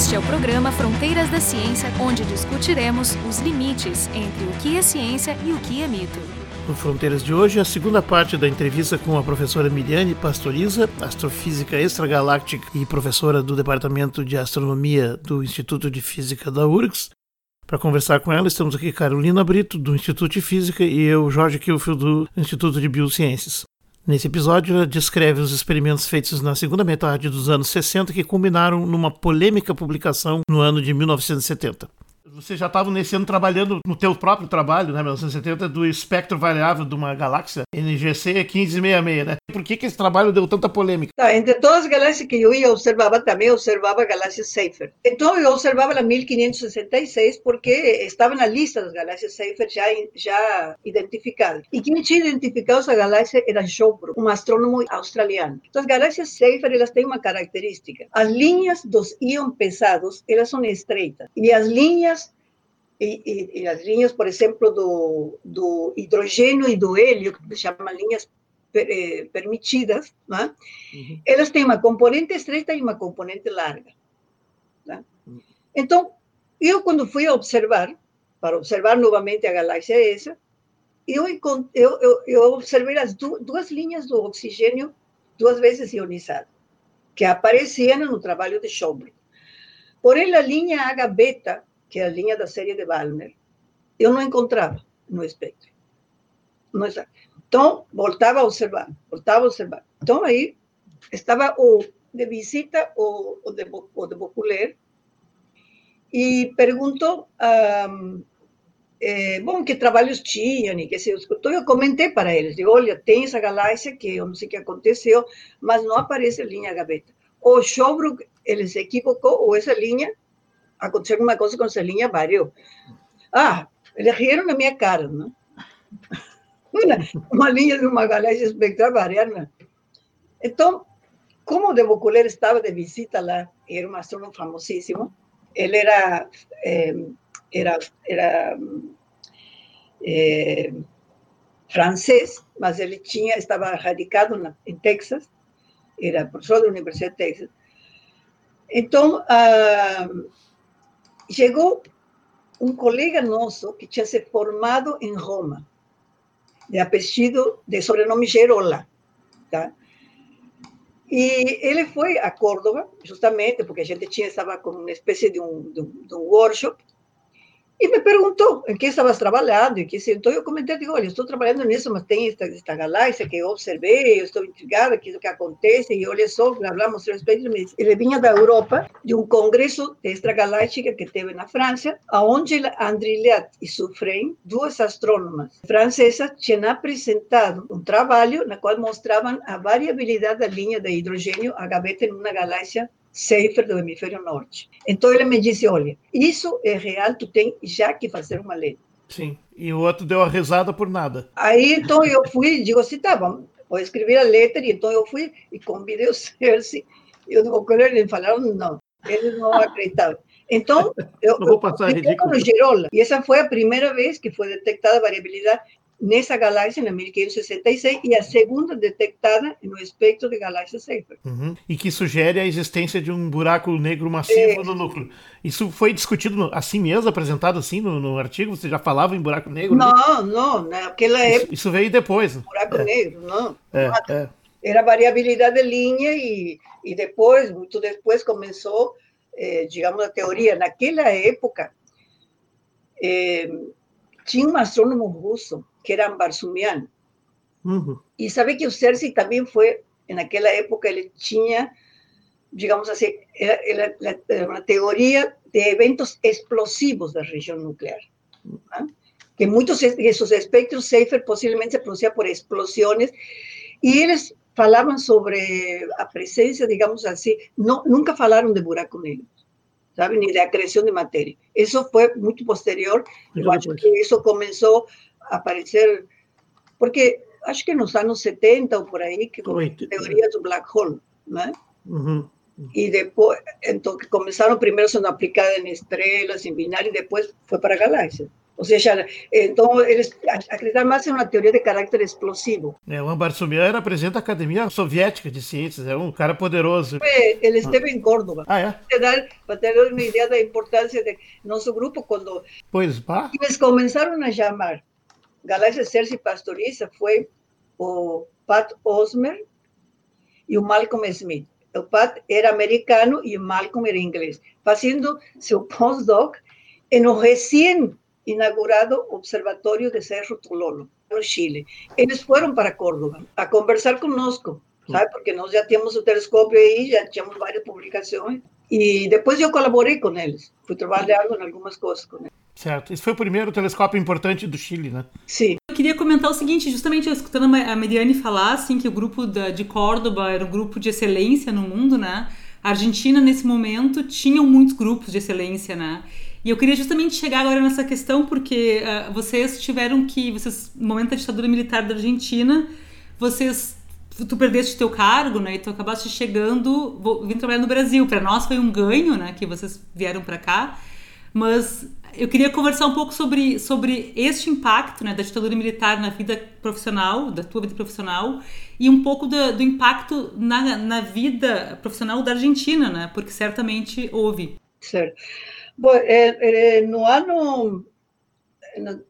Este é o programa Fronteiras da Ciência, onde discutiremos os limites entre o que é ciência e o que é mito. No Fronteiras de hoje, a segunda parte da entrevista com a professora Miriane Pastoriza, astrofísica extragaláctica e professora do Departamento de Astronomia do Instituto de Física da URGS. Para conversar com ela, estamos aqui Carolina Brito, do Instituto de Física, e eu, Jorge Kilfield, do Instituto de Biociências. Nesse episódio, ela descreve os experimentos feitos na segunda metade dos anos 60 que culminaram numa polêmica publicação no ano de 1970. Você já estava nesse ano trabalhando no teu próprio trabalho, né, 1970, do espectro variável de uma galáxia NGC 1566, né? Por que, que esse trabalho deu tanta polêmica? Tá, entre todas as galáxias que eu ia observava, também observava a galáxia Seyfert. Então eu observava a 1566 porque estava na lista das galáxias Seyfert já, já identificadas. E quem tinha identificado essa galáxia era Showbrook, um astrônomo australiano. Então as galáxias Seyfert, elas têm uma característica. As linhas dos íons pesados, elas são estreitas. E as linhas e, e, e, as linhas, por exemplo, do, do hidrogênio e do hélio, que se chamam linhas per, eh, permitidas, né? uhum. elas têm uma componente estreita e uma componente larga. Uhum. Então, eu quando fui observar, para observar novamente a galáxia essa, eu, eu, eu, observei as du duas linhas do oxigênio duas vezes ionizado, que apareciam no trabalho de Schauble. Porém, a linha H-beta que é a linha da série de Balmer, eu não encontrava no espectro. Não Então, voltava a observar, voltava a observar. Então, aí estava o de visita, o, o, de, o de Boculer, e perguntou, um, é, bom, que trabalhos tinham e que se Então, eu comentei para eles, digo, olha, tem essa galáxia que eu não sei o que aconteceu, mas não aparece linha gaveta. O Showbrook, ele se equivocou, ou essa linha aconteceu alguma coisa com essa linha variou. Ah, eles riram na minha cara, não? Uma, linha de uma galáxia espectral variando. Então, como o de estava de visita lá, era um astrônomo famosíssimo, ele era, eh, era, era eh, francês, mas ele tinha, estava radicado na, em Texas, era professor da Universidade de Texas. Então, ah, chegou um colega nosso que tinha se formado em Roma, de apelido, de sobrenome Gerola, tá? E ele foi a Córdoba, justamente porque a gente tinha estava com uma espécie de um, de um, de um workshop, e me perguntou em que estavas trabalhando, e que então eu comentei, digo, olha, estou trabalhando nisso, mas tem esta, esta galáxia que eu observei, eu estou intrigada, que é o que acontece, e olha só, hablamos a respeito, ele vinha da Europa, de um congresso extragaláctica que teve na França, aonde Andrillat e Suffren, duas astrônomas francesas, tinham apresentado um trabalho na qual mostravam a variabilidade da linha de hidrogênio HBT em uma galáxia Seifer do hemisfério norte. Então ele me disse, olha, isso é real, tu tem já que fazer uma lei. Sim, e o outro deu a risada por nada. Aí então eu fui, digo assim, tá, vamos, vou escrever a letra, e então eu fui e convidei o Cersei, e o doutor, eles falaram, não, eles não acreditavam. Então, eu, não vou passar eu ridículo. no Girola, e essa foi a primeira vez que foi detectada variabilidade nessa galáxia, na 1566, e a segunda detectada no espectro de galáxias Seyfert. Uhum. E que sugere a existência de um buraco negro massivo é. no núcleo. Isso foi discutido assim mesmo, apresentado assim no, no artigo? Você já falava em buraco negro? Não, né? não, naquela época. Isso, isso veio depois. Buraco é. negro, não. É, é. Era variabilidade de linha e, e depois, muito depois, começou, eh, digamos, a teoria. Naquela época, eh, tinha um astrônomo russo que era Barsumian. Uhum. E sabe que o Cersei também foi, naquela época, ele tinha, digamos assim, era, era uma teoria de eventos explosivos da região nuclear. ¿no? Que muitos desses espectros Seyfert possivelmente se produziam por explosões, e eles falavam sobre a presença, digamos assim, não, nunca falaram de buraco negro. ¿sabe? Ni de acreción de materia. Eso fue mucho posterior. Yo acho que eso comenzó aparecer, porque acho que nos anos 70 ou por aí, que teorias do black hole, né? Uhum. E depois, então, começaram primeiro sendo aplicadas em estrelas, em binário, e depois foi para galáxias. Ou seja, então eles acreditam mais em uma teoria de caráter explosivo. É, o Ambarsumian representa a Academia Soviética de Ciências, é um cara poderoso. Ele esteve em Córdoba. Ah, é? Para ter uma ideia da importância de nosso grupo, quando pois, pá. eles começaram a chamar Galáxia Cerce Pastoriza, foi o Pat Osmer e o Malcolm Smith. O Pat era americano e o Malcolm era inglês, fazendo seu postdoc no recém inaugurado Observatório de Cerro Tololo, no Chile. Eles foram para Córdoba a conversar conosco, sabe? Porque nós já tínhamos o telescópio aí, já tínhamos várias publicações. E depois eu colaborei com eles. Fui trabalhar em algumas coisas com eles. Certo. Esse foi o primeiro telescópio importante do Chile, né? Sim. Eu queria comentar o seguinte, justamente escutando a Mediane falar, assim, que o grupo da, de Córdoba era um grupo de excelência no mundo, né? A Argentina, nesse momento, tinha muitos grupos de excelência, né? E eu queria justamente chegar agora nessa questão, porque uh, vocês tiveram que, vocês, no momento da ditadura militar da Argentina, vocês, tu perdeste teu cargo, né? E tu acabaste chegando, vindo trabalhar no Brasil. Para nós foi um ganho, né? Que vocês vieram para cá. Mas eu queria conversar um pouco sobre, sobre este impacto né, da ditadura militar na vida profissional, da tua vida profissional, e um pouco do, do impacto na, na vida profissional da Argentina, né? Porque certamente houve. Certo. Bom, é, é, no ano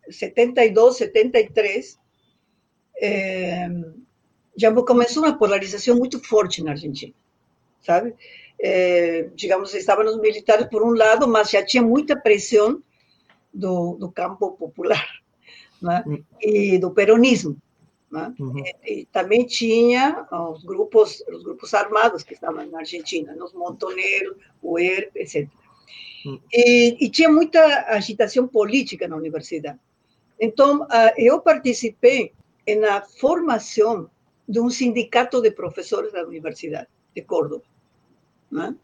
72, 73, é, já começou uma polarização muito forte na Argentina, sabe? É, digamos, estavam os militares por um lado, mas já tinha muita pressão do, do campo popular né? e do peronismo. Né? Uhum. E, e, também tinha os grupos, os grupos armados que estavam na Argentina, os montoneiros, o ERP, etc. E, e, tinha muita agitação política na universidade. Então, eu participei na formação de um sindicato de professores da Universidade de Córdoba. Né?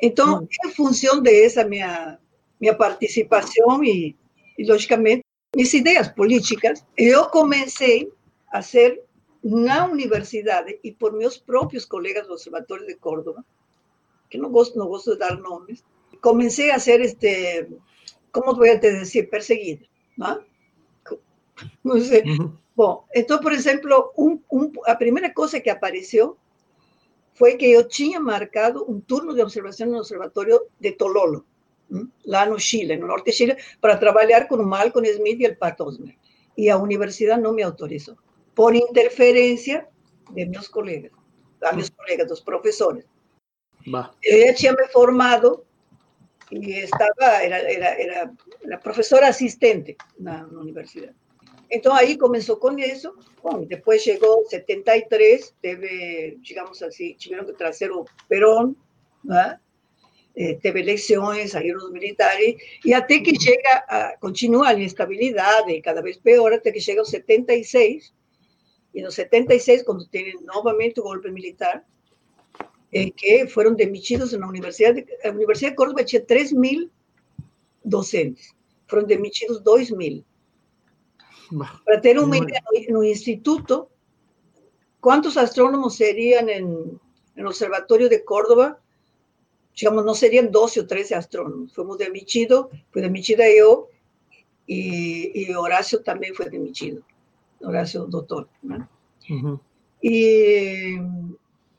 Então, em função dessa minha, minha participação e, e, logicamente, minhas ideias políticas, eu comecei a ser na universidade e por meus próprios colegas do Observatório de Córdoba, que não gosto, não gosto de dar nomes, comencé a ser, este, ¿cómo voy a decir? Perseguida, ¿no? No sé. Uh -huh. Bom, então, por exemplo, um, um, a primeira coisa que apareceu foi que eu tinha marcado um turno de observação no Observatório de Tololo, lá no Chile, no norte de Chile, para trabalhar com o Malcolm Smith e o Pat Osmer. E a universidade não me autorizou, por interferência de meus colegas, a meus colegas, dos professores. Bah. Eu já tinha me formado y estaba, era, era, era, era profesora asistente na, na universidade. Então, aí começou com isso. Bom, depois chegou 73, teve, digamos assim, tiveram que trazer o Perón, né? Eh, teve eleições, saíram militares, e até que chega, a, continua a instabilidade, cada vez pior, até que chega aos 76, e no 76, quando tem novamente o golpe militar, eh, que foram demitidos na Universidade, a Universidade de Córdoba tinha 3 mil docentes, foram demitidos 2 mil. Para ter uma ideia, no Instituto, quantos astrônomos seriam no Observatório de Córdoba? Digamos, não seriam 12 ou 13 astrônomos. Fomos demitidos, fui demitida eu, e, e Horácio também foi demitido, Horácio doutor. Né? Uhum. E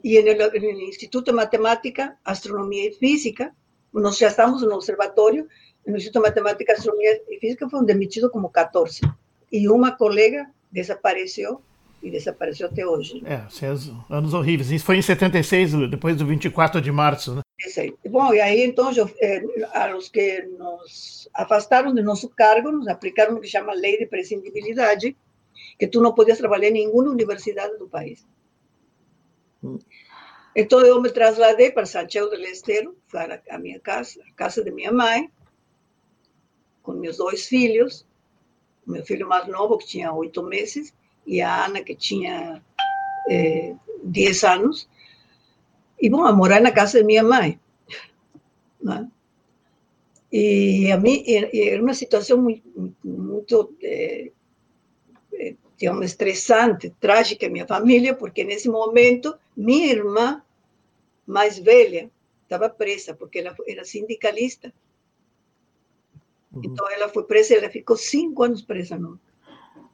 y en el, en el, Instituto de Matemática, Astronomía y Física, nos ya estamos en el observatorio, en el Instituto de Matemática, Astronomía y Física fueron demitidos como 14. E uma colega desapareceu e desapareceu até hoje. É, anos horríveis. Isso foi em 76, depois do 24 de março, né? Isso Bom, e aí então eu, eh, a os que nos afastaram de nosso cargo, nos aplicaram o que chama lei de prescindibilidade, que tu não podias trabalhar em nenhuma universidade do país. Então eu me trasladei para Santiago del Estero, para a minha casa, a casa de minha mãe, com meus dois filhos, meu filho mais novo, que tinha oito meses, e a Ana, que tinha eh, dez anos, bom, a morar na casa de minha mãe. Né? E a mim era uma situação muito, muito eh, digamos, estressante, trágica minha família, porque nesse momento minha irmã mais velha estava presa porque ela era sindicalista. Uhum. Então ela foi presa, ela ficou cinco anos presa no,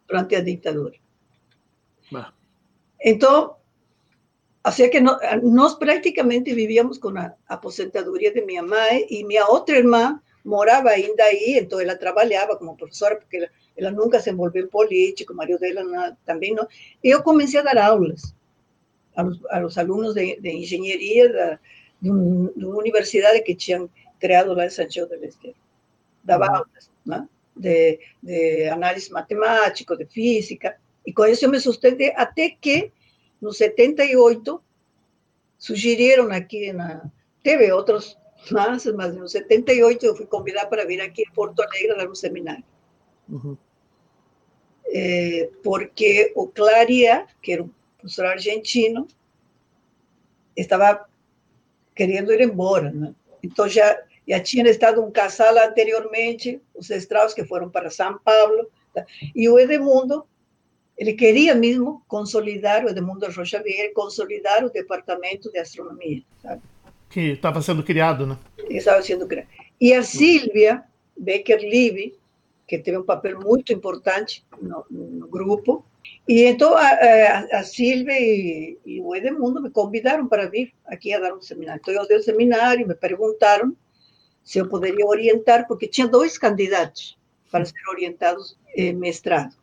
durante a ditadura. Ah. Então, assim que nós praticamente vivíamos com a aposentadoria de minha mãe e minha outra irmã morava ainda aí, então ela trabalhava como professora, porque ela, ela nunca se envolveu em política, o marido dela não, também não. Eu comecei a dar aulas aos, aos alunos de, de engenharia da, de, um, de, uma universidade que tinham criado lá em Santiago del Estero. Dava aulas né? de, de análise matemática, de física, e com isso eu me sustentei até que, no 78, sugeriram aqui, na, teve outros mas, mas no 78 eu fui convidada para vir aqui em Porto Alegre a dar um seminário. Uhum. É, porque o Claria, que era um professor argentino, estava querendo ir embora, né? Então já já tinha estado um casal anteriormente, os Strauss que foram para São Paulo, tá? e o Edmundo, ele queria mesmo consolidar, o Edmundo Rocha Vieira, consolidar o departamento de astronomia, sabe? que estava sendo criado, né? Estava sendo criado. E a Silvia Becker-Libby, que teve um papel muito importante no, no grupo, e então a, a, a Silvia e, e, o Edmundo me convidaram para vir aqui a dar um seminário. Então eu dei o seminário, me perguntaram se eu poderia orientar, porque tinha dois candidatos para ser orientados em mestrado.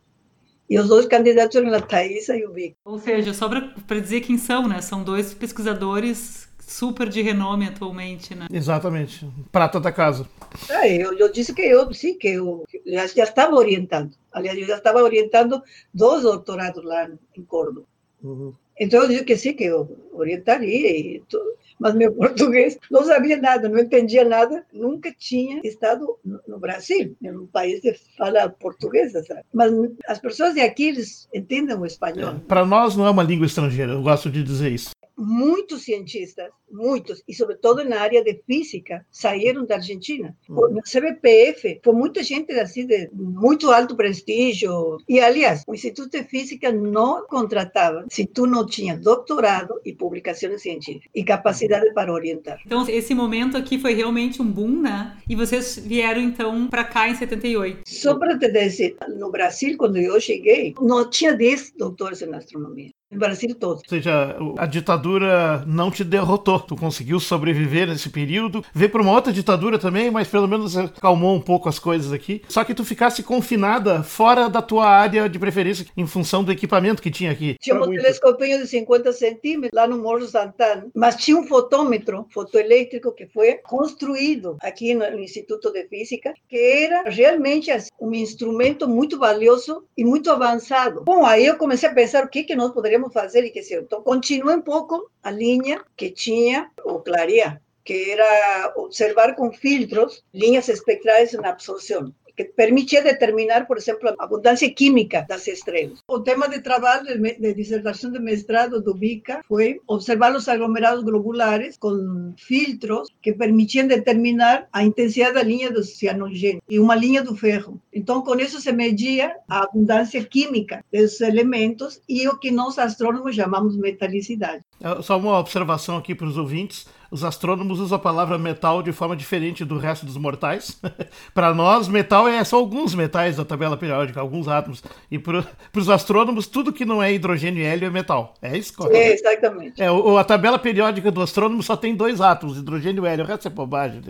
E os dois candidatos eram a Thaisa e o Vic. Ou seja, só para dizer quem são, né? São dois pesquisadores super de renome atualmente, né? Exatamente. Prata da casa. É, eu, eu disse que eu, sim, que eu já, já estava orientando. Aliás, eu já estava orientando dois doutorados lá em Córdoba. Uhum. Então eu disse que sim, que eu orientaria. E tudo. Mas meu português não sabia nada, não entendia nada, nunca tinha estado no Brasil, em um país que fala português, sabe? Mas as pessoas de aqui eles entendem o espanhol. É, Para nós não é uma língua estrangeira, eu gosto de dizer isso muitos cientistas, muitos, e sobretudo na área de física, saíram da Argentina. Uhum. No CBPF, foi muita gente assim de muito alto prestígio. E, aliás, o Instituto de Física não contratava se tu não tinha doutorado e publicações científicas e capacidade para orientar. Então, esse momento aqui foi realmente um boom, né? E vocês vieram, então, para cá em 78. Só para te dizer, no Brasil, quando eu cheguei, não tinha 10 doutores em astronomia. No Brasil todo. Ou seja, a ditadura não te derrotou. Tu conseguiu sobreviver nesse período. Veio para uma outra ditadura também, mas pelo menos acalmou um pouco as coisas aqui. Só que tu ficasse confinada fora da tua área de preferência em função do equipamento que tinha aqui. Tinha um telescopinho de 50 centímetros lá no Morro Santana, mas tinha um fotômetro fotoelétrico que foi construído aqui no Instituto de Física, que era realmente assim, um instrumento muito valioso e muito avançado. Bom, aí eu comecei a pensar o que, que nós poderíamos podemos fazer e que se então continua um pouco a linha que tinha o Claria, que era observar com filtros linhas espectrais na absorção que permitia determinar, por exemplo, a abundância química das estrelas. O tema de trabalho de dissertação de mestrado do BICA foi observar os aglomerados globulares com filtros que permitiam determinar a intensidade da linha do cianogênio e uma linha do ferro. Então, com isso se media a abundância química desses elementos e o que nós astrônomos chamamos metalicidade. É, só uma observação aqui para os ouvintes os astrônomos usam a palavra metal de forma diferente do resto dos mortais. para nós, metal é só alguns metais da tabela periódica, alguns átomos. E para os astrônomos, tudo que não é hidrogênio e hélio é metal. É isso, correto? É, exatamente. É, o, a tabela periódica do astrônomo só tem dois átomos, hidrogênio e hélio. O resto é bobagem.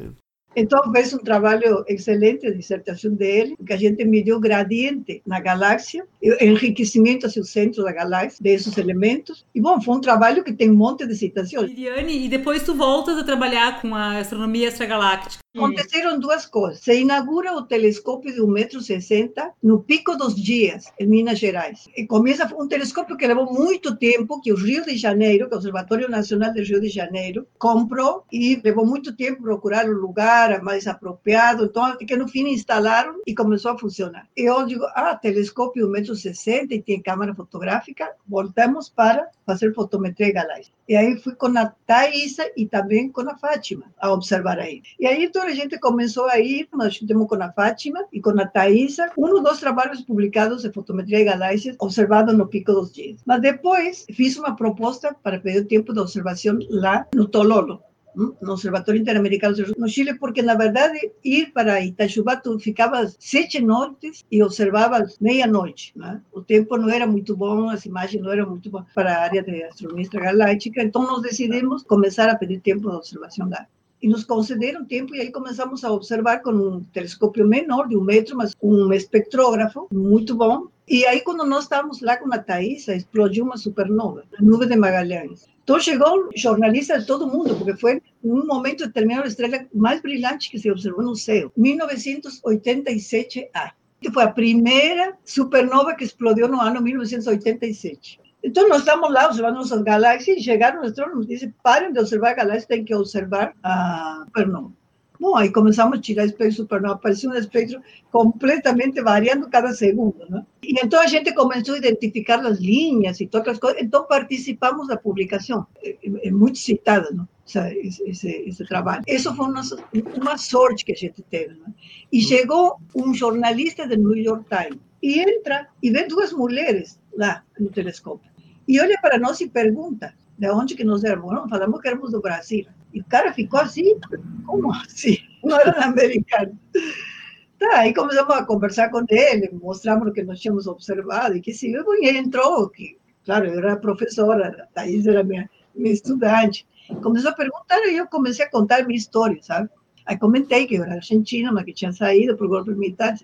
Então, fez um trabalho excelente, a dissertação dele, que a gente mediu o gradiente na galáxia, enriquecimento hacia o centro da galáxia, desses elementos. E, bom, foi um trabalho que tem um monte de citações. Liliane, e depois tu voltas a trabalhar com a astronomia extragaláctica. Aconteceram duas coisas. Se inaugura o telescópio de 1,60m no Pico dos Dias, em Minas Gerais. E começa um telescópio que levou muito tempo, que o Rio de Janeiro, que é o Observatório Nacional do Rio de Janeiro, comprou e levou muito tempo procurar o lugar mais apropriado. Então, até que no fim instalaram e começou a funcionar. E eu digo, ah, telescópio 1,60m e tem câmera fotográfica, voltamos para fazer fotometria galáctica. E aí fui com a Thaisa e também com a Fátima a observar aí. E aí então a gente começou a ir, nós estamos com a Fátima e com a Thaisa, um dos trabalhos publicados de fotometria de galáxias observado no Pico dos Dias. Mas depois fiz uma proposta para pedir tempo de observação lá no Tololo, no Observatório Interamericano no Chile, porque na verdade ir para Itajubá tu ficavas sete noites e observavas meia-noite. Né? O tempo não era muito bom, as imagens não eram muito boas para área de astronomia extragaláctica, então nós decidimos começar a pedir tempo de observação lá e nos concederam tempo e aí começamos a observar com um telescópio menor, de um metro, mas um espectrógrafo muito bom. E aí, quando nós estávamos lá com a Thaís, explodiu uma supernova, a nuvem de Magalhães. Então chegou jornalista de todo mundo, porque foi um momento determinado a estrela mais brilhante que se observou no céu, 1987A. Que foi a primeira supernova que explodiu no ano 1987. Então, nós estamos lá observando nossas galáxias e chegaram os astrônomos e dizem: parem de observar galáxias, tem que observar a supernova. Bom, aí começamos a tirar espectro supernova, apareceu um espectro completamente variando cada segundo, né? E então a gente começou a identificar as linhas e todas as coisas, então participamos da publicação, é, é muito citada, não? Esse, esse, esse, trabalho. Isso foi uma, uma sorte que a gente teve. Né? E chegou um jornalista do New York Times e entra e vê duas mulheres lá no telescópio. E olha para nós e pergunta de onde que nós éramos. Não, falamos que éramos do Brasil. E o cara ficou assim, como assim? Não era americano. Tá, aí começamos a conversar com ele, mostramos o que nós tínhamos observado, e que sim, e entrou, que, claro, eu era professora, a Thaís era minha, minha estudante. Começou a perguntar e eu comecei a contar minha história, sabe? Aí comentei que eu era argentina, mas que tinha saído por golpe militar.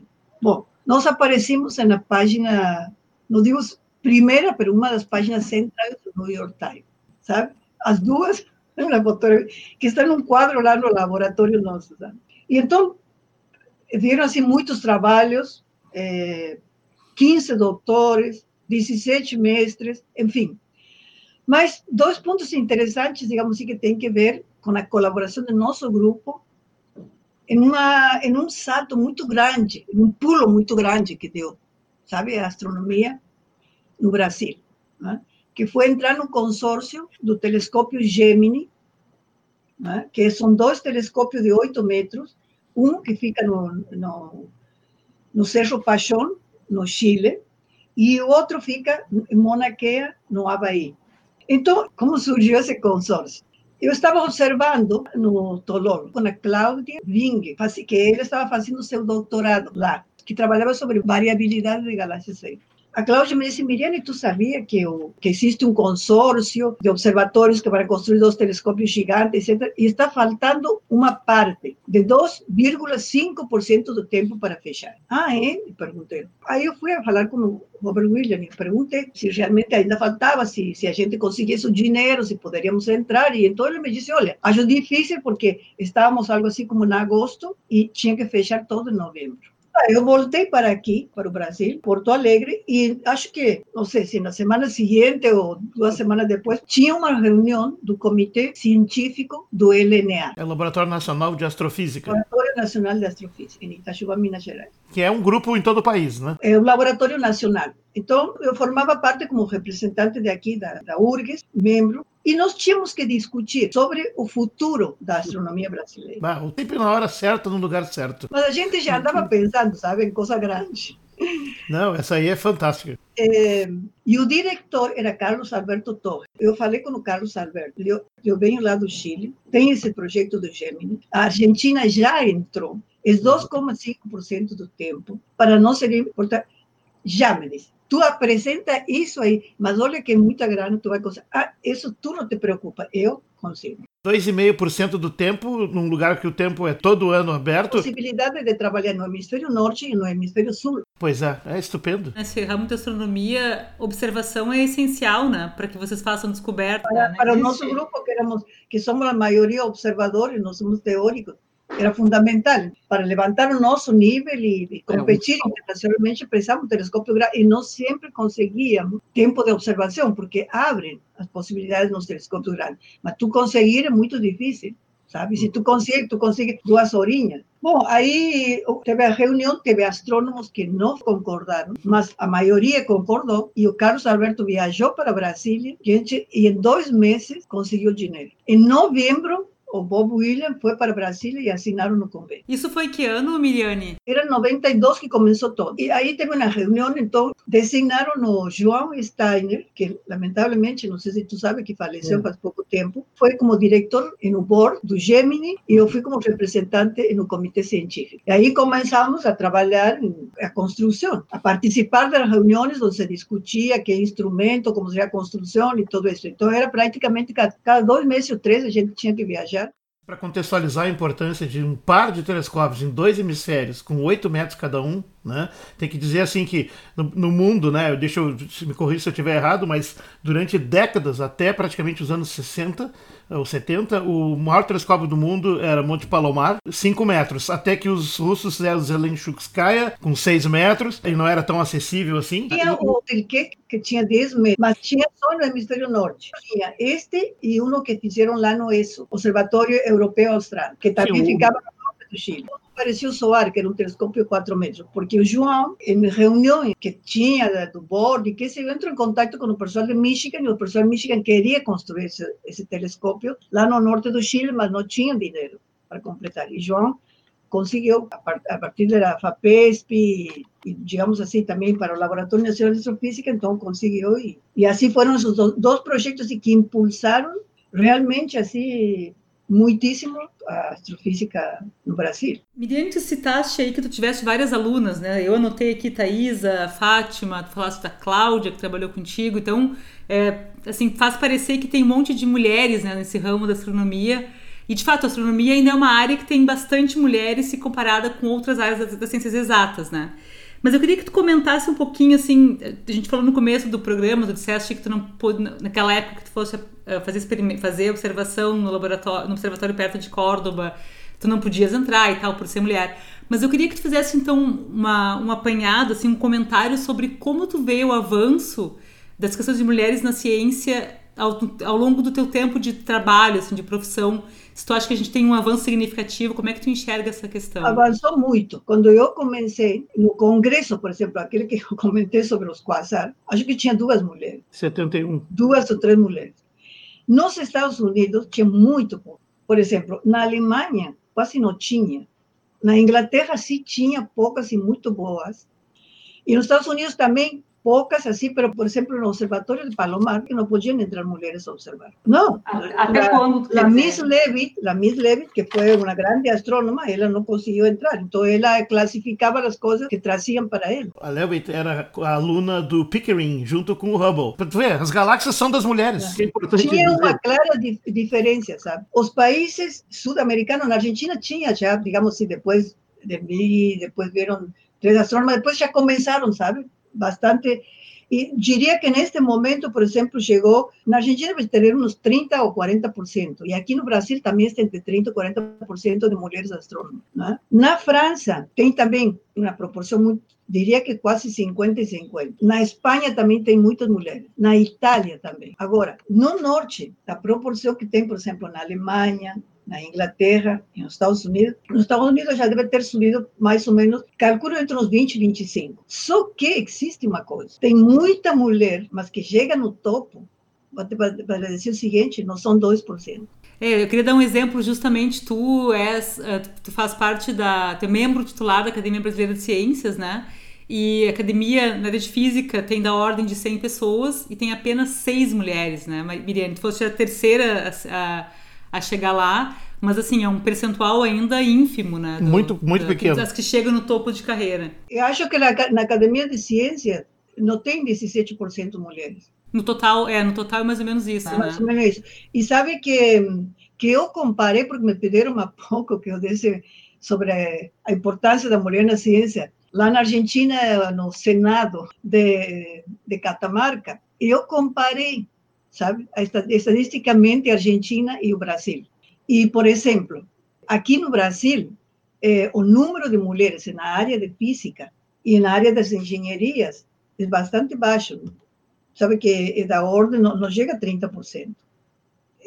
Bom, nós aparecemos na página, não digo primeira, mas uma das páginas centrais do New York Times, sabe? As duas, que estão num quadro lá no laboratório nosso, sabe? E então, viram assim muitos trabalhos, é, 15 doutores, 17 mestres, enfim. Mas dois pontos interessantes, digamos assim, que tem que ver com a colaboração do nosso grupo em, uma, em um salto muito grande, um pulo muito grande que deu, sabe, a astronomia no Brasil, né? que foi entrar no consórcio do telescópio Gemini, né? que são dois telescópios de 8 metros, um que fica no, no, no Cerro Pachón, no Chile, e o outro fica em Monaquea, no Havaí. Então, como surgiu esse consórcio? Eu estava observando no Tolón com a Cláudia Ving, que ele estava fazendo seu doutorado lá, que trabalhava sobre variabilidade de galáxias a Cláudia me disse, Miriane, tu sabia que, o, que existe um consórcio de observatórios que para construir dois telescópios gigantes, etc. E está faltando uma parte de 2,5% do tempo para fechar. Ah, é? Me perguntei. Aí eu fui a falar com o Robert William e perguntei se realmente ainda faltava, se, se a gente conseguisse o dinheiro, se poderíamos entrar. E então ele me disse, olha, acho difícil porque estávamos algo assim como em agosto e tinha que fechar todo em novembro. Eu voltei para aqui, para o Brasil, Porto Alegre, e acho que, não sei se na semana seguinte ou duas semanas depois, tinha uma reunião do Comitê Científico do LNA. É o Laboratório Nacional de Astrofísica. Laboratório Nacional de Astrofísica, em Itachuba, Minas Gerais. Que é um grupo em todo o país, né? É o Laboratório Nacional. Então, eu formava parte como representante de aqui da, da URGS, membro, e nós tínhamos que discutir sobre o futuro da astronomia brasileira. Ah, o tempo na hora certa, no lugar certo. Mas a gente já andava pensando, sabe, em coisa grande. Não, essa aí é fantástica. É, e o diretor era Carlos Alberto Torres. Eu falei com o Carlos Alberto. Eu, eu venho lá do Chile, tem esse projeto do Gemini. A Argentina já entrou. É 2,5% do tempo para não ser importante. Já me disse tu apresenta isso aí, mas olha que é muita grana, tu vai conseguir. Ah, isso tu não te preocupa, eu consigo. 2,5% do tempo, num lugar que o tempo é todo ano aberto. Possibilidade de trabalhar no hemisfério norte e no hemisfério sul. Pois é, é estupendo. Nesse ramo de astronomia, observação é essencial, né? Para que vocês façam descoberta. Para, né? para o nosso grupo, que, éramos, que somos a maioria observadores, nós somos teóricos, era fundamental. Para levantar o nosso nível e, e competir internacionalmente, precisamos um telescópio grande e não sempre conseguíamos tempo de observação, porque abrem as possibilidades nos telescópios grandes. Mas tu conseguir é muito difícil, sabe? Se tu consegue, tu consegue duas horinhas. Bom, aí teve a reunião, teve astrônomos que não concordaram, mas a maioria concordou e o Carlos Alberto viajou para Brasília gente, e em dois meses conseguiu dinheiro. Em novembro, o Bob Williams foi para Brasília e assinaram no convênio. Isso foi que ano, Miriane? Era 92 que começou todo. E aí teve uma reunião, então designaram o João Steiner, que lamentavelmente, não sei se tu sabe, que faleceu faz pouco tempo, foi como diretor no board do Gemini e eu fui como representante no comitê científico. E aí começamos a trabalhar a construção, a participar das reuniões onde se discutia que instrumento, como seria a construção e tudo isso. Então era praticamente cada, cada dois meses ou três a gente tinha que viajar para contextualizar a importância de um par de telescópios em dois hemisférios, com 8 metros cada um, né? Tem que dizer assim que no, no mundo, né? Deixa eu me corrigir se eu estiver errado, mas durante décadas, até praticamente os anos 60 ou 70, o maior telescópio do mundo era Monte Palomar, 5 metros, até que os russos fizeram Zelenchukskaya com 6 metros, e não era tão acessível assim. Tinha o Telke, que tinha 10 metros, mas tinha só no hemisfério norte. Tinha este e um que fizeram lá no ESO, Observatório Europeu Austral, que também ficava no norte do Chile parecia o SOAR, que era um telescópio 4 metros, porque o João, em reunião que tinha do board, que se entrou em contato com o pessoal de Michigan, e o pessoal de Michigan queria construir esse, esse telescópio lá no norte do Chile, mas não tinha dinheiro para completar. E João conseguiu, a partir da FAPESP, e, digamos assim, também para o Laboratório Nacional de Astrofísica, então conseguiu, e, e assim foram os dois projetos que impulsaram realmente, assim, muitíssimo a astrofísica no Brasil. Miriam, tu citaste aí que tu tiveste várias alunas, né? Eu anotei aqui Thaisa, Fátima, tu falaste da Cláudia, que trabalhou contigo, então, é, assim, faz parecer que tem um monte de mulheres né, nesse ramo da astronomia, e de fato a astronomia ainda é uma área que tem bastante mulheres se comparada com outras áreas das, ciências exatas, né? Mas eu queria que tu comentasse um pouquinho, assim, a gente falou no começo do programa, tu disseste que tu não pôde, naquela época que tu fosse eh, fazer, fazer observação no laboratório, no observatório perto de Córdoba, tu não podias entrar e tal, por ser mulher. Mas eu queria que tu fizesse, então, uma, um apanhado, assim, um comentário sobre como tu vê o avanço das questões de mulheres na ciência ao, ao longo do teu tempo de trabalho, assim, de profissão, se tu acha que a gente tem um avanço significativo, como é que tu enxerga essa questão? Avançou muito. Quando eu comecei no congresso, por exemplo, aquele que eu comentei sobre os quasar, acho que tinha duas mulheres. 71. Duas ou três mulheres. Nos Estados Unidos tinha muito pouco. Por exemplo, na Alemanha quase não tinha. Na Inglaterra sim tinha poucas e muito boas. E nos Estados Unidos também poucas así, pero por ejemplo en el observatorio de Palomar, que no podían entrar mujeres a observar. No, ¿Hasta cuándo? La Miss Levitt, la Miss Levitt, que fue una grande astrónoma, ella no consiguió entrar. Entonces ella clasificaba las cosas que trazían para él. A Levitt era a aluna do Pickering, junto com o Hubble. Para ver, as galáxias são das mulheres. É tinha uma clara di diferença, sabe? Os países sudamericanos, na Argentina tinha já, digamos assim, depois de mim, depois vieram três astrônomas, depois já começaram, sabe? Bastante. Y diría que en este momento, por ejemplo, llegó, en Argentina debe tener unos 30 o 40%, y aquí en Brasil también está entre 30 y 40% de mujeres astrónomas. ¿no? Na França tem também uma proporção muito, diria que quase 50 e 50. Na Espanha também tem muitas mulheres. Na Itália também. Agora, no norte, a proporção que tem, por exemplo, na Alemanha, na Inglaterra e nos Estados Unidos. Nos Estados Unidos já deve ter subido mais ou menos, calculo entre uns 20 e 25. Só que existe uma coisa: tem muita mulher, mas que chega no topo, para dizer o seguinte, não são 2%. É, eu queria dar um exemplo, justamente tu és, eh, tu faz parte da, tu é membro titular da Academia Brasileira de Ciências, né? E a academia na área de física tem da ordem de 100 pessoas e tem apenas seis mulheres, né? Miriam, tu foste a terceira a, a chegar lá, mas assim, é um percentual ainda ínfimo, né? Do, muito, muito pequeno. Das que chegam no topo de carreira. Eu acho que na, na Academia de Ciência não tem 17% mulheres. No total, é, no total é mais ou menos isso, ah, né? Mais ou menos isso. E sabe que, que eu comparei, porque me pediram há pouco que eu desse sobre a importância da mulher na ciência, lá na Argentina, no Senado de, de Catamarca, eu comparei sabe? Estadisticamente, a Argentina e o Brasil. E, por exemplo, aqui no Brasil, eh, o número de mulheres na área de física e na área das engenharias é bastante baixo. Sabe que é da ordem, não, não chega a 30%.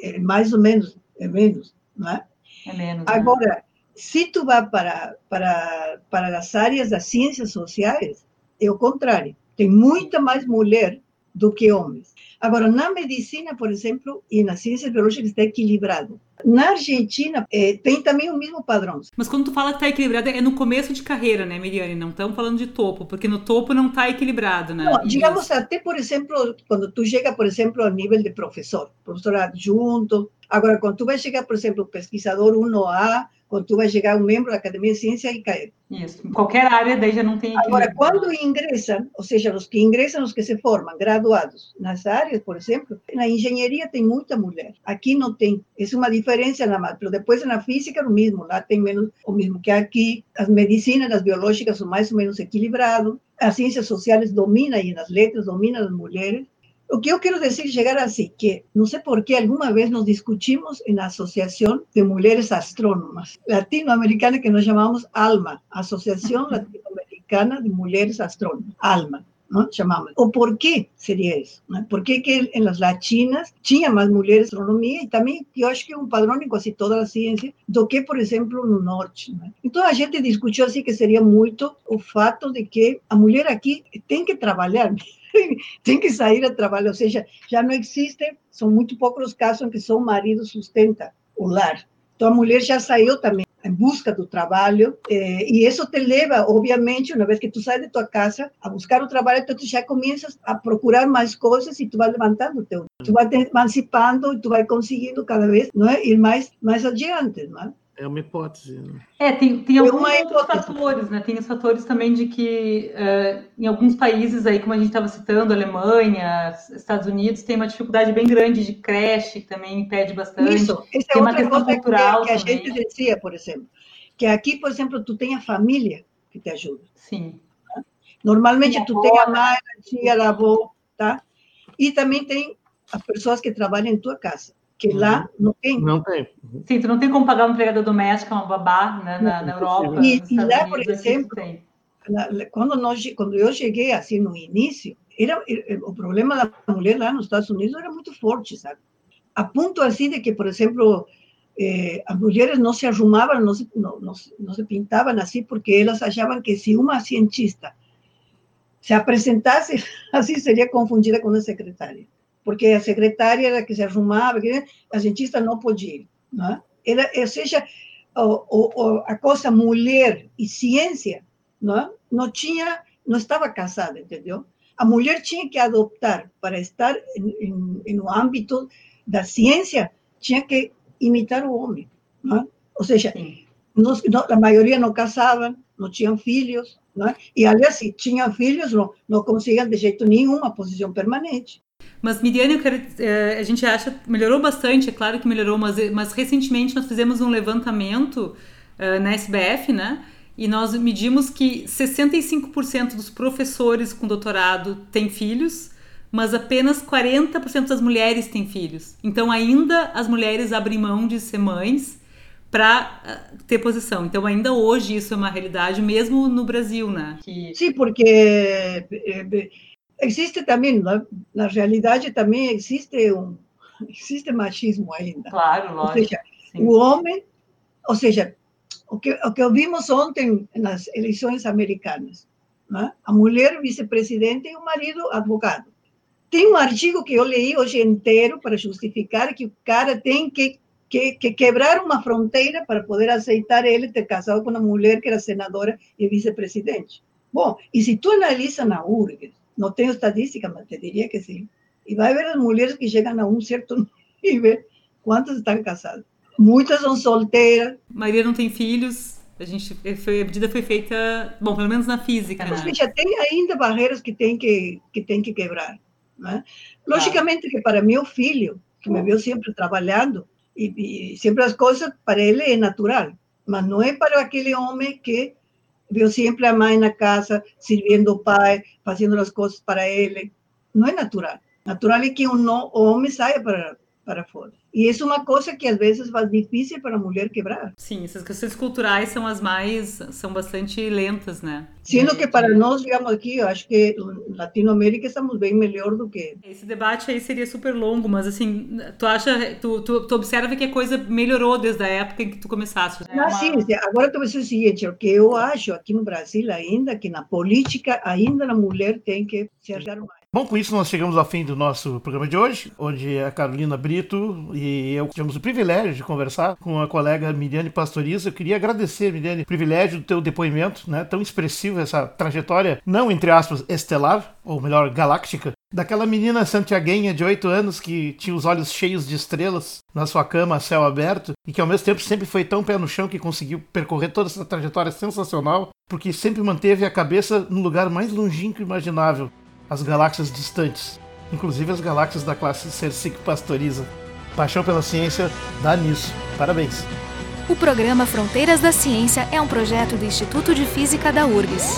É mais ou menos, é menos, não é? É menos. Agora, né? se tu vai para, para, para as áreas das ciências sociais, é o contrário. Tem muita mais mulher do que homens. Agora, na medicina, por exemplo, e na ciência biológica está equilibrado. Na Argentina é, tem também o mesmo padrão. Mas quando tu fala que está equilibrado, é no começo de carreira, né, Miriane? Não estamos falando de topo, porque no topo não está equilibrado, né? Não, digamos até, por exemplo, quando tu chega, por exemplo, ao nível de professor, professor adjunto. Agora, quando tu vai chegar, por exemplo, pesquisador 1A, quando tu vai chegar um membro da Academia de Ciência e cair. Isso, em qualquer área daí já não tem Agora, quando ingressam, ou seja, os que ingressam, os que se formam, graduados, nas áreas, por exemplo, na engenharia tem muita mulher, aqui não tem, é uma diferença na mas depois na física é o mesmo, lá tem menos, o mesmo que aqui, as medicinas, as biológicas são mais ou menos equilibradas, as ciências sociais dominam e nas letras dominam as mulheres, o que eu quero dizer, chegar assim, que não sei por que alguma vez nos discutimos na Associação de Mulheres Astrônomas Latino-Americana, que nós chamamos ALMA, Associação Latino-Americana de Mulheres Astrônomas, ALMA. ¿No? Chamamos. O por quê seria isso? Né? Por que, que las latinas tinha mais mulheres em astronomia e também eu acho que é um padrão em quase toda a ciência do que, por exemplo, no norte. Né? Então a gente discutiu assim que seria muito o fato de que a mulher aqui tem que trabalhar tem que sair a trabalho, ou seja, já não existe, são muito poucos os casos em que só marido sustenta o lar. Então a mulher já saiu também em busca do trabalho eh, e isso te leva, obviamente, uma vez que tu sai de tua casa a buscar o trabalho, então tu já começas a procurar mais coisas e tu vai levantando teu, tu vai te emancipando e tu vai conseguindo cada vez, não é, ir mais mais adiante, não é? É uma hipótese. Né? É, tem, tem alguns outros fatores, né? Tem os fatores também de que uh, em alguns países aí, como a gente estava citando, Alemanha, Estados Unidos, tem uma dificuldade bem grande de creche, que também impede bastante. Isso, essa é outra coisa cultural que, que a gente dizia, por exemplo. Que aqui, por exemplo, tu tem a família que te ajuda. Sim. Normalmente tu tem a mãe, a tia, a avó, tá? E também tem as pessoas que trabalham em tua casa que uhum. lá não tem. Não tem. Sim, tu não tem como pagar uma empregada doméstica, uma babá, né, na, na Europa. E, e lá, por exemplo, quando, nós, quando eu cheguei assim no início, era, o problema da mulher lá nos Estados Unidos era muito forte, sabe? A ponto assim de que, por exemplo, eh, as mulheres não se arrumavam, não se, não, não, não se pintavam assim, porque elas achavam que se uma cientista se apresentasse assim, seria confundida com uma secretária porque a secretária era que se arrumava, a cientista não podia ir. Não Era, ou seja, o, o, a coisa mulher e ciência não, não tinha, não estava casada, entendeu? A mulher tinha que adoptar para estar no âmbito da ciência, tinha que imitar o homem. Não? Ou seja, não, a maioria não casavam, não tinham filhos, não? e aliás, se tinham filhos, não, não conseguiam de jeito nenhum uma posição permanente. Mas Miriane, eu quero, é, a gente acha melhorou bastante, é claro que melhorou, mas, mas recentemente nós fizemos um levantamento uh, na SBF, né? E nós medimos que 65% dos professores com doutorado têm filhos, mas apenas 40% das mulheres têm filhos. Então ainda as mulheres abrem mão de ser mães para ter posição. Então ainda hoje isso é uma realidade, mesmo no Brasil, né? Que... Sim, porque existe também, na, na realidade, também existe um existe machismo ainda. Claro, lógico. Ou seja, sim. o homem, ou seja, o que, o que ouvimos ontem nas eleições americanas, né? a mulher vice-presidente e o marido advogado. Tem um artigo que eu li hoje inteiro para justificar que o cara tem que, que, que quebrar uma fronteira para poder aceitar ele ter casado com uma mulher que era senadora e vice-presidente. Bom, e se tu analisa na URGS, não tenho estatística, mas te diria que sim. E vai ver as mulheres que chegam a um certo nível, quantas estão casadas. Muitas são solteiras. Maria não tem filhos. A gente foi, a medida foi feita, bom, pelo menos na física. Mas né? já tem ainda barreiras que tem que que tem que quebrar. Né? Logicamente que para meu filho, que me viu sempre trabalhando e, e sempre as coisas para ele é natural, mas não é para aquele homem que viu sempre a mãe na casa, servindo o pai, fazendo as coisas para ele. Não é natural. Natural é que um homem saia para, para fora. E isso é uma coisa que às vezes faz difícil para a mulher quebrar. Sim, essas questões culturais são as mais, são bastante lentas, né? Sendo que para nós, digamos aqui, eu acho que Latinoamérica estamos bem melhor do que... Esse debate aí seria super longo, mas assim, tu acha, tu, tu, tu observa que a coisa melhorou desde a época em que tu começaste. Né? Não, sim, agora tu vai dizer o seguinte, o que eu acho aqui no Brasil ainda, que na política ainda a mulher tem que se achar mais. Bom, com isso nós chegamos ao fim do nosso programa de hoje, onde a Carolina Brito e eu tivemos o privilégio de conversar com a colega Miriane Pastoriza. Eu queria agradecer, Miriane, o privilégio do teu depoimento, né, tão expressivo, essa trajetória, não entre aspas, estelar, ou melhor, galáctica, daquela menina santiaguenha de 8 anos que tinha os olhos cheios de estrelas na sua cama céu aberto e que ao mesmo tempo sempre foi tão pé no chão que conseguiu percorrer toda essa trajetória sensacional, porque sempre manteve a cabeça no lugar mais longínquo imaginável, as galáxias distantes, inclusive as galáxias da classe Cercic Pastoriza. Paixão pela ciência dá nisso. Parabéns. O programa Fronteiras da Ciência é um projeto do Instituto de Física da URGS.